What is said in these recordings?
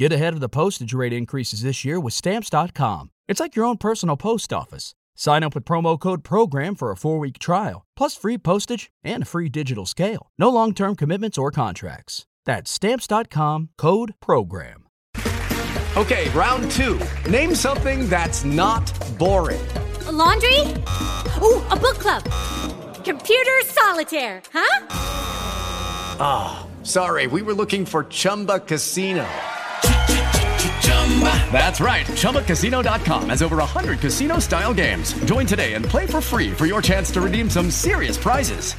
Get ahead of the postage rate increases this year with Stamps.com. It's like your own personal post office. Sign up with promo code PROGRAM for a four week trial, plus free postage and a free digital scale. No long term commitments or contracts. That's Stamps.com code PROGRAM. Okay, round two. Name something that's not boring. A laundry? Ooh, a book club. Computer solitaire, huh? Ah, oh, sorry, we were looking for Chumba Casino. That's right. ChumbaCasino.com has over 100 casino style games. Join today and play for free for your chance to redeem some serious prizes.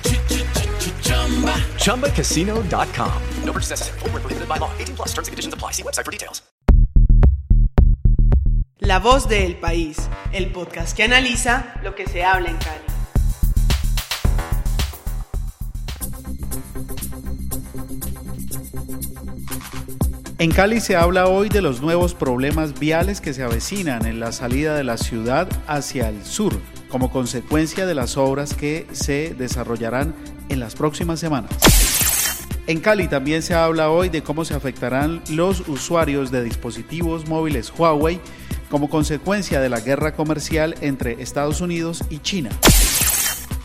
ChumbaCasino.com. No purchase necessary. Full prohibited by law. 18 plus terms and conditions apply. See website for details. La voz del país. El podcast que analiza lo que se habla en Cali. En Cali se habla hoy de los nuevos problemas viales que se avecinan en la salida de la ciudad hacia el sur, como consecuencia de las obras que se desarrollarán en las próximas semanas. En Cali también se habla hoy de cómo se afectarán los usuarios de dispositivos móviles Huawei como consecuencia de la guerra comercial entre Estados Unidos y China.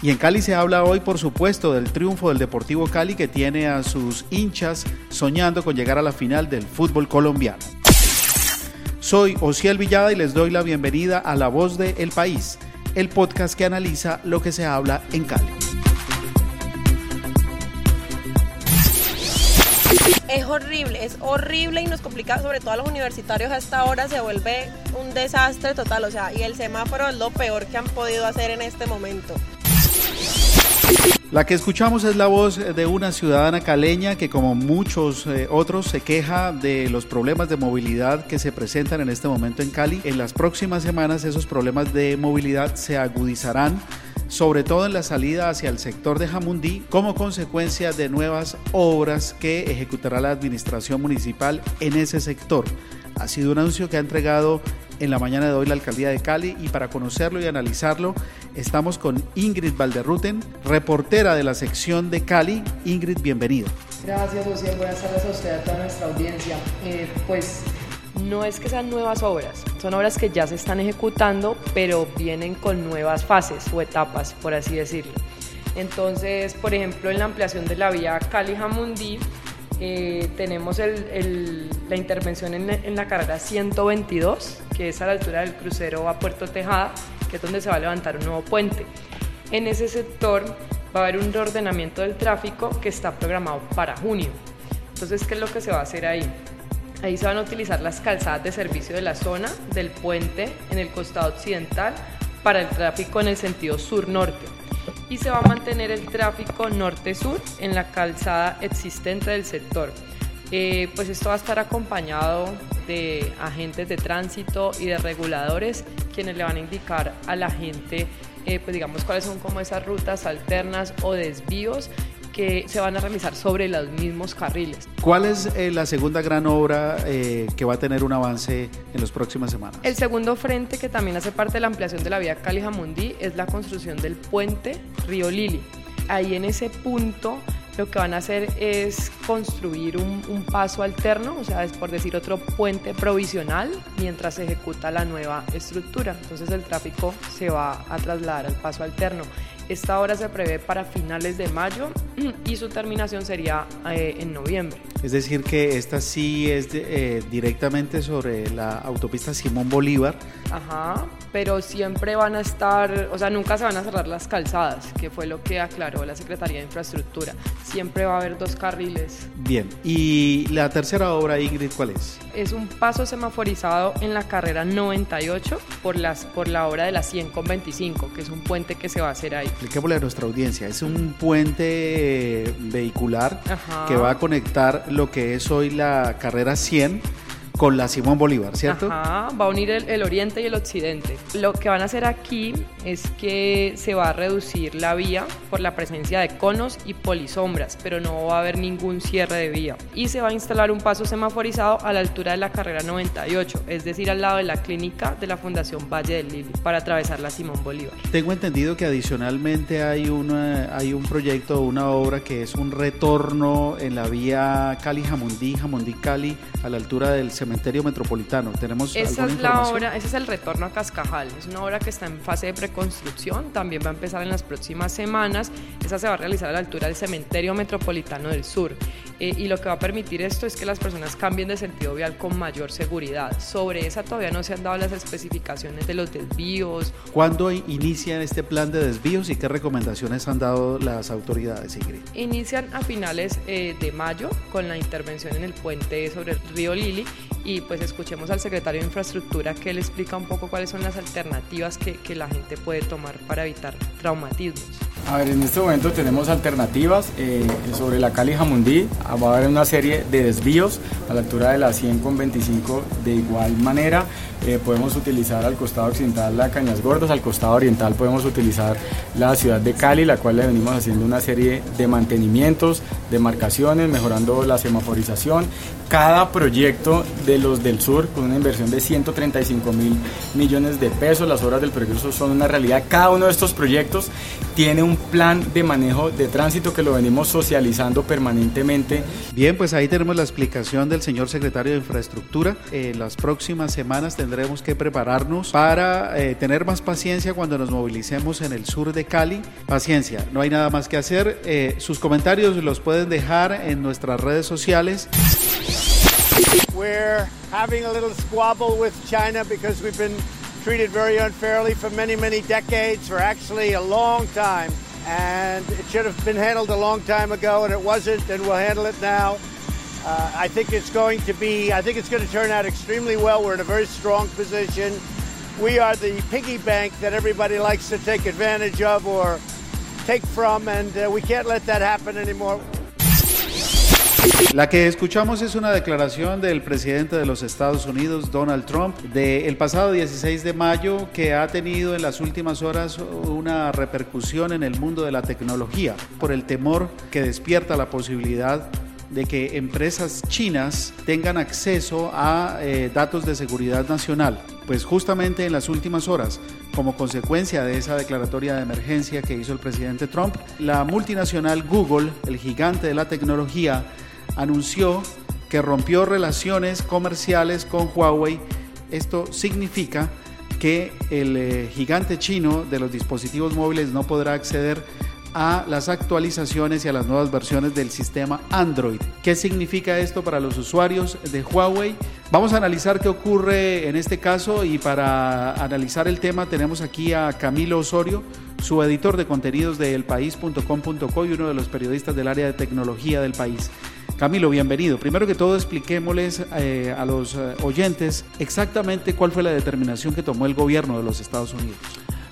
Y en Cali se habla hoy, por supuesto, del triunfo del Deportivo Cali que tiene a sus hinchas soñando con llegar a la final del fútbol colombiano. Soy Ociel Villada y les doy la bienvenida a La Voz de El País, el podcast que analiza lo que se habla en Cali. Es horrible, es horrible y nos complica, sobre todo a los universitarios a esta hora se vuelve un desastre total, o sea, y el semáforo es lo peor que han podido hacer en este momento. La que escuchamos es la voz de una ciudadana caleña que como muchos eh, otros se queja de los problemas de movilidad que se presentan en este momento en Cali. En las próximas semanas esos problemas de movilidad se agudizarán sobre todo en la salida hacia el sector de Jamundí, como consecuencia de nuevas obras que ejecutará la administración municipal en ese sector. Ha sido un anuncio que ha entregado en la mañana de hoy la alcaldía de Cali y para conocerlo y analizarlo estamos con Ingrid Valderruten, reportera de la sección de Cali. Ingrid, bienvenida. Gracias, José. Buenas tardes a usted, a toda nuestra audiencia. Eh, pues no es que sean nuevas obras, son obras que ya se están ejecutando, pero vienen con nuevas fases o etapas, por así decirlo. Entonces, por ejemplo, en la ampliación de la vía Cali-Jamundí, eh, tenemos la intervención en, la carrera 122, que es a la altura del crucero a Puerto Tejada, que es donde se va a levantar un nuevo puente. En ese sector va a haber un reordenamiento del tráfico que está programado para junio. Entonces, ¿qué es lo que se va a hacer ahí? Ahí se van a utilizar las calzadas de servicio de la zona, del puente en el costado occidental, para el tráfico en el sentido sur-norte y se va a mantener el tráfico norte-sur en la calzada existente del sector. Eh, pues esto va a estar acompañado de agentes de tránsito y de reguladores quienes le van a indicar a la gente eh, pues digamos cuáles son como esas rutas alternas o desvíos que se van a realizar sobre los mismos carriles. ¿Cuál es eh, la segunda gran obra eh, que va a tener un avance en las próximas semanas? El segundo frente, que también hace parte de la ampliación de la vía Cali-Jamundí, es la construcción del puente Río Lili. Ahí en ese punto lo que van a hacer es construir un, un, paso alterno, o sea, es por decir otro puente provisional mientras se ejecuta la nueva estructura. Entonces el tráfico se va a trasladar al paso alterno. Esta obra se prevé para finales de mayo y su terminación sería eh, en noviembre. Es decir, que esta sí es eh, directamente sobre la autopista Simón Bolívar. Ajá, pero siempre van a estar, o sea, nunca se van a cerrar las calzadas, que fue lo que aclaró la Secretaría de Infraestructura. Siempre va a haber dos carriles. Bien, ¿y la tercera obra, Ingrid, cuál es? Es un paso semaforizado en la carrera 98 por, las, por la obra de la 100 con 25, que es un puente que se va a hacer ahí expliquémosle a nuestra audiencia, es un puente vehicular que va a conectar lo que es hoy la carrera 100 con la Simón Bolívar, ¿cierto? Ajá, va a unir el, oriente y el occidente. Lo que van a hacer aquí es que se va a reducir la vía por la presencia de conos y polisombras, pero no va a haber ningún cierre de vía. Y se va a instalar un paso semaforizado a la altura de la carrera 98, es decir, al lado de la clínica de la Fundación Valle del Lili, para atravesar la Simón Bolívar. Tengo entendido que adicionalmente hay, una, hay un proyecto, una obra que es un retorno en la vía Cali-Jamundí, Jamundí-Cali, a la altura del cementerio metropolitano. ¿Tenemos Esa es la obra, ese es el retorno a Cascajal. Es una obra que está en fase de preconstrucción, también va a empezar en las próximas semanas. Esa se va a realizar a la altura del cementerio metropolitano del sur. Eh, y lo que va a permitir esto es que las personas cambien de sentido vial con mayor seguridad. Sobre esa todavía no se han dado las especificaciones de los desvíos. ¿Cuándo inician este plan de desvíos y qué recomendaciones han dado las autoridades, Ingrid? Inician a finales eh, de mayo con la intervención en el puente sobre el río Lili y pues escuchemos al secretario de Infraestructura que él explica un poco cuáles son las alternativas que, que la gente puede tomar para evitar traumatismos. A ver, en este momento tenemos alternativas eh, sobre la Cali Jamundí. Va a haber una serie de desvíos a la altura de la 100 con 25 de igual manera. eh, podemos utilizar al costado occidental la Cañas Gordas, al costado oriental podemos utilizar la ciudad de Cali, la cual le venimos haciendo una serie de mantenimientos, de marcaciones, mejorando la semaforización. Cada proyecto de los del sur, con una inversión de 135 mil millones de pesos, las obras del progreso son una realidad. Cada uno de estos proyectos tiene un plan de manejo de tránsito que lo venimos socializando permanentemente. Bien, pues ahí tenemos la explicación del señor secretario de Infraestructura. En las próximas semanas tendremos que prepararnos para eh, tener más paciencia cuando nos movilicemos en el sur de Cali. Paciencia, no hay nada más que hacer. Eh, sus comentarios los pueden dejar en nuestras redes sociales. We're having a little squabble with China because we've been treated very unfairly for many, many decades, for actually a long time. And it should have been handled a long time ago, and it wasn't, and we'll handle it now. Uh, I think it's going to be, I think it's going to turn out extremely well. We're in a very strong position. We are the piggy bank that everybody likes to take advantage of or take from, and uh, we can't let that happen anymore. La que escuchamos es una declaración del presidente de los Estados Unidos, Donald Trump, del pasado 16 de mayo, que ha tenido en las últimas horas una repercusión en el mundo de la tecnología por el temor que despierta la posibilidad de que empresas chinas tengan acceso a eh, datos de seguridad nacional. Pues justamente en las últimas horas, como consecuencia de esa declaratoria de emergencia que hizo el presidente Trump, la multinacional Google, el gigante de la tecnología, anunció que rompió relaciones comerciales con Huawei. Esto significa que el eh, gigante chino de los dispositivos móviles no podrá acceder a las actualizaciones y a las nuevas versiones del sistema Android. ¿Qué significa esto para los usuarios de Huawei? Vamos a analizar qué ocurre en este caso y para analizar el tema tenemos aquí a Camilo Osorio, su editor de contenidos de elpaís.com.co y uno de los periodistas del área de tecnología del país. Camilo, bienvenido. Primero que todo, expliquémosles eh, a los eh, oyentes exactamente cuál fue la determinación que tomó el gobierno de los Estados Unidos.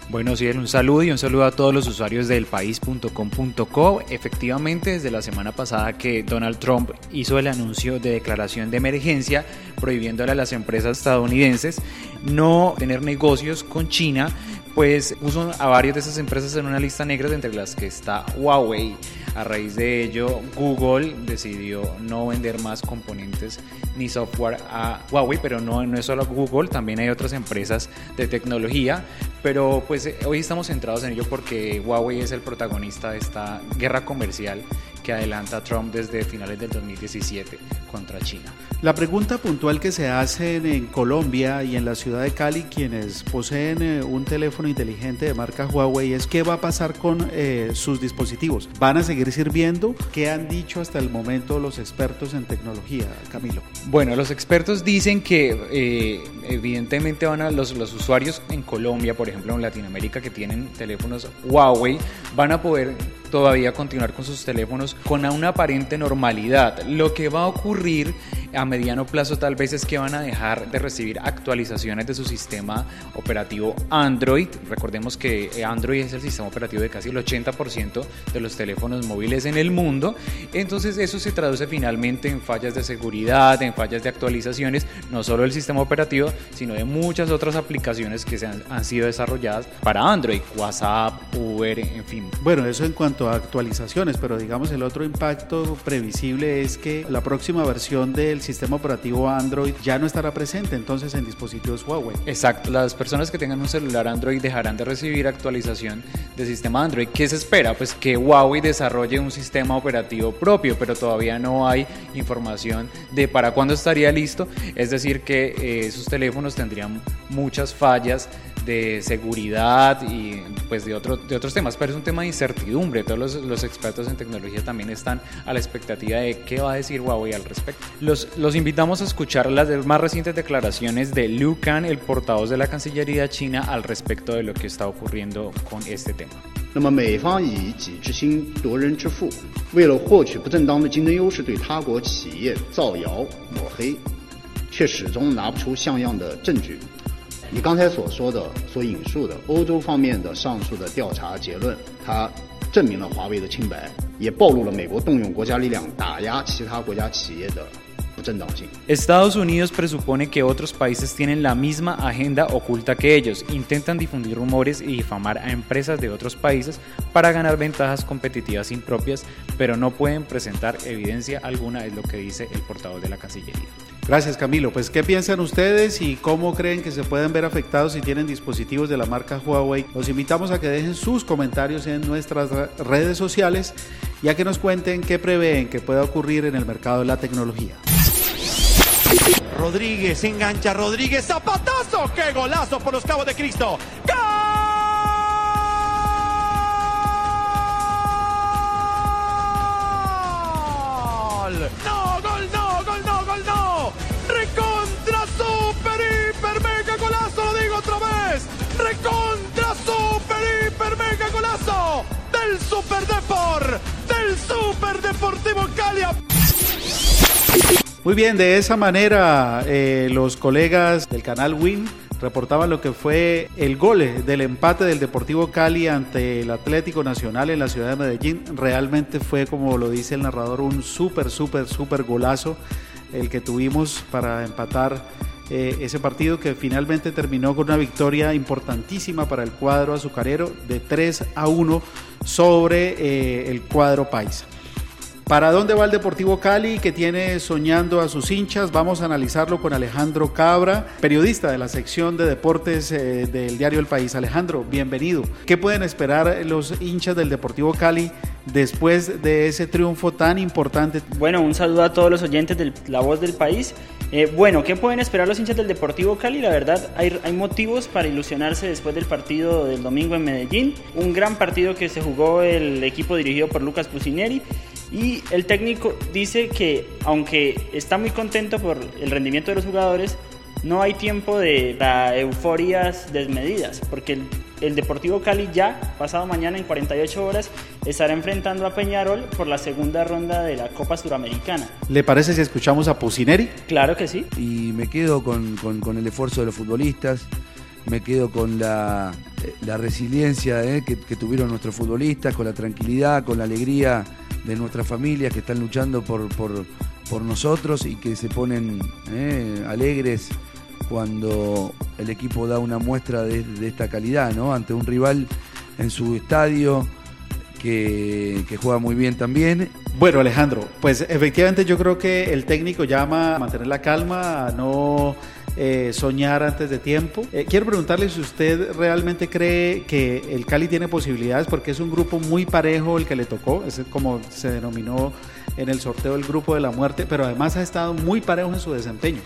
Bueno, sí, un saludo y un saludo a todos los usuarios del país.com.co. Efectivamente, desde la semana pasada que Donald Trump hizo el anuncio de declaración de emergencia prohibiéndole a las empresas estadounidenses no tener negocios con China, pues puso a varias de esas empresas en una lista negra entre las que está Huawei. A raíz de ello, Google decidió no vender más componentes ni software a Huawei, pero no, no es solo Google, también hay otras empresas de tecnología, pero pues hoy estamos centrados en ello porque Huawei es el protagonista de esta guerra comercial que adelanta Trump desde finales del 2017 contra China. La pregunta puntual que se hace en Colombia y en la ciudad de Cali, quienes poseen eh, un teléfono inteligente de marca Huawei, es qué va a pasar con eh, sus dispositivos. ¿Van a seguir sirviendo? ¿Qué han dicho hasta el momento los expertos en tecnología, Camilo? Bueno, los expertos dicen que eh, evidentemente van a los, los usuarios en Colombia, por ejemplo en Latinoamérica, que tienen teléfonos Huawei, van a poder todavía continuar con sus teléfonos con una aparente normalidad. Lo que va a ocurrir a mediano plazo tal vez es que van a dejar de recibir actualizaciones de su sistema operativo Android. Recordemos que Android es el sistema operativo de casi el 80% de los teléfonos móviles en el mundo. Entonces eso se traduce finalmente en fallas de seguridad, en fallas de actualizaciones, no solo del sistema operativo, sino de muchas otras aplicaciones que se han, han sido desarrolladas para Android, WhatsApp, Uber, en fin. Bueno, eso en cuanto a actualizaciones, pero digamos el otro impacto previsible es que la próxima versión del sistema operativo Android ya no estará presente entonces en dispositivos Huawei. Exacto, las personas que tengan un celular Android dejarán de recibir actualización de sistema Android. ¿Qué se espera? Pues que Huawei desarrolle un sistema operativo propio, pero todavía no hay información de para cuándo estaría listo. Es decir, que eh, sus teléfonos tendrían muchas fallas de seguridad y pues de, otro, de otros temas, pero es un tema de incertidumbre. Todos los, los, expertos en tecnología también están a la expectativa de qué va a decir Huawei al respecto. Los, los invitamos a escuchar las más recientes declaraciones de Liu Kang, el portavoz de la Cancillería china, al respecto de lo que está ocurriendo con este tema. 那么美方以己之心夺人之腹，为了获取不正当的竞争优势，对他国企业造谣抹黑，却始终拿不出像样的证据。 你刚才所说的、所引述的欧洲方面的上述的调查结论，它证明了华为的清白，也暴露了美国动用国家力量打压其他国家企业的 Estados Unidos presupone que otros países tienen la misma agenda oculta que ellos, intentan difundir rumores y difamar a empresas de otros países para ganar ventajas competitivas impropias, pero no pueden presentar evidencia alguna, es lo que dice el portavoz de la Cancillería. Gracias Camilo. Pues ¿qué piensan ustedes y cómo creen que se pueden ver afectados si tienen dispositivos de la marca Huawei? Los invitamos a que dejen sus comentarios en nuestras redes sociales y a que nos cuenten qué prevén que pueda ocurrir en el mercado de la tecnología. Rodríguez engancha Rodríguez, zapatazo, qué golazo por los cabos de Cristo. Deportivo Cali. Muy bien, de esa manera eh, los colegas del canal Win reportaban lo que fue el gol del empate del Deportivo Cali ante el Atlético Nacional en la ciudad de Medellín. Realmente fue, como lo dice el narrador, un súper, súper, súper golazo el que tuvimos para empatar eh, ese partido que finalmente terminó con una victoria importantísima para el cuadro azucarero de 3 a 1 sobre eh, el cuadro paisa. ¿Para dónde va el Deportivo Cali que tiene soñando a sus hinchas? Vamos a analizarlo con Alejandro Cabra, periodista de la sección de deportes eh, del diario El País. Alejandro, bienvenido. ¿Qué pueden esperar los hinchas del Deportivo Cali después de ese triunfo tan importante? Bueno, un saludo a todos los oyentes de La Voz del País. Eh, bueno, ¿qué pueden esperar los hinchas del Deportivo Cali? La verdad, hay, motivos para ilusionarse después del partido del domingo en Medellín. Un gran partido que se jugó el equipo dirigido por Lucas Pusineri. Y el técnico dice que, aunque está muy contento por el rendimiento de los jugadores, no hay tiempo de euforias desmedidas, porque el, Deportivo Cali ya, pasado mañana en 48 horas, estará enfrentando a Peñarol por la segunda ronda de la Copa Suramericana. ¿Le parece si escuchamos a Pusineri? Claro que sí. Y me quedo con, el esfuerzo de los futbolistas, me quedo con la, eh, resiliencia eh, que, que tuvieron nuestros futbolistas, con la tranquilidad, con la alegría de nuestras familias que están luchando por, por, por nosotros y que se ponen eh, alegres cuando el equipo da una muestra de, esta calidad, ¿no? Ante un rival en su estadio que, juega muy bien también. Bueno, Alejandro, pues efectivamente yo creo que el técnico llama a mantener la calma, a no eh, soñar antes de tiempo. Eh, quiero preguntarle si usted realmente cree que el Cali tiene posibilidades, porque es un grupo muy parejo el que le tocó, es como se denominó en el sorteo el grupo de la muerte, pero además ha estado muy parejo en su desempeño.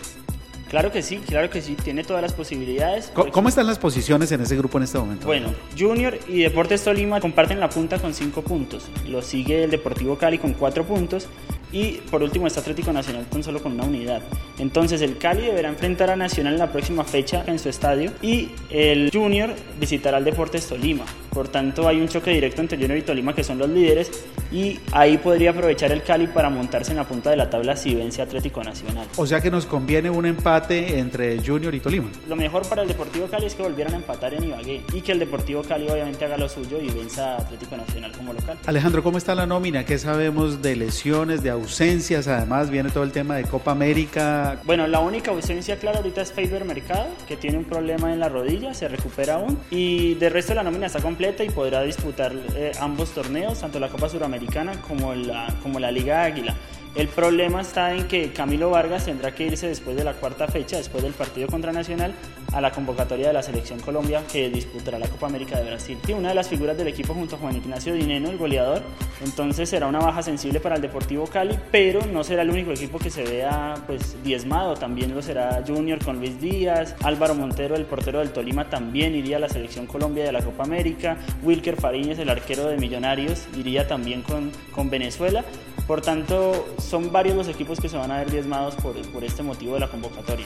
Claro que sí, claro que sí, tiene todas las posibilidades. ¿Cómo, están las posiciones en ese grupo en este momento? Bueno, Junior y Deportes Tolima comparten la punta con cinco puntos. Lo sigue el Deportivo Cali con cuatro puntos y por último está Atlético Nacional tan solo con una unidad. Entonces el Cali deberá enfrentar a Nacional en la próxima fecha en su estadio y el Junior visitará al Deportes Tolima. Por tanto hay un choque directo entre Junior y Tolima que son los líderes y ahí podría aprovechar el Cali para montarse en la punta de la tabla si vence Atlético Nacional. O sea que nos conviene un empate entre Junior y Tolima. Lo mejor para el Deportivo Cali es que volvieran a empatar en Ibagué y que el Deportivo Cali obviamente haga lo suyo y venza a Atlético Nacional como local. Alejandro, ¿cómo está la nómina? ¿Qué sabemos de lesiones, de ausencias, además viene todo el tema de Copa América. Bueno, la única ausencia clara ahorita es Faber Mercado, que tiene un problema en la rodilla, se recupera aún. Y de resto la nómina está completa y podrá disputar eh, ambos torneos, tanto la Copa Suramericana como la, como la Liga Águila. El problema está en que Camilo Vargas tendrá que irse después de la cuarta fecha, después del partido contra Nacional, a la convocatoria de la Selección Colombia que disputará la Copa América de Brasil. Y una de las figuras del equipo junto a Juan Ignacio Dineno, el goleador, entonces será una baja sensible para el Deportivo Pero no será el único equipo que se vea pues diezmado, también lo será Junior con Luis Díaz, Álvaro Montero, el portero del Tolima, también iría a la Selección Colombia de la Copa América, Wilker Fariñez, el arquero de Millonarios, iría también con, con Venezuela. Por tanto, son varios los equipos que se van a ver diezmados por, por este motivo de la convocatoria.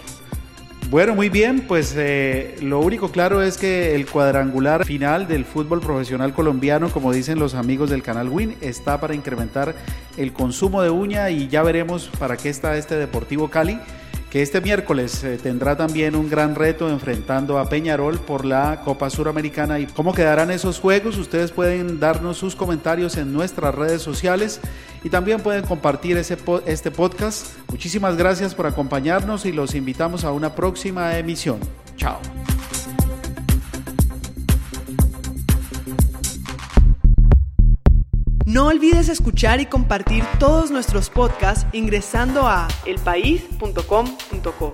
Bueno, muy bien, pues eh, lo único claro es que el cuadrangular final del fútbol profesional colombiano, como dicen los amigos del canal Win, está para incrementar el consumo de uña y ya veremos para qué está este Deportivo Cali que este miércoles eh, tendrá también un gran reto enfrentando a Peñarol por la Copa Suramericana. ¿Y cómo quedarán esos juegos? Ustedes pueden darnos sus comentarios en nuestras redes sociales y también pueden compartir ese, este podcast. Muchísimas gracias por acompañarnos y los invitamos a una próxima emisión. Chao. No olvides escuchar y compartir todos nuestros podcasts ingresando a elpaís.com.co.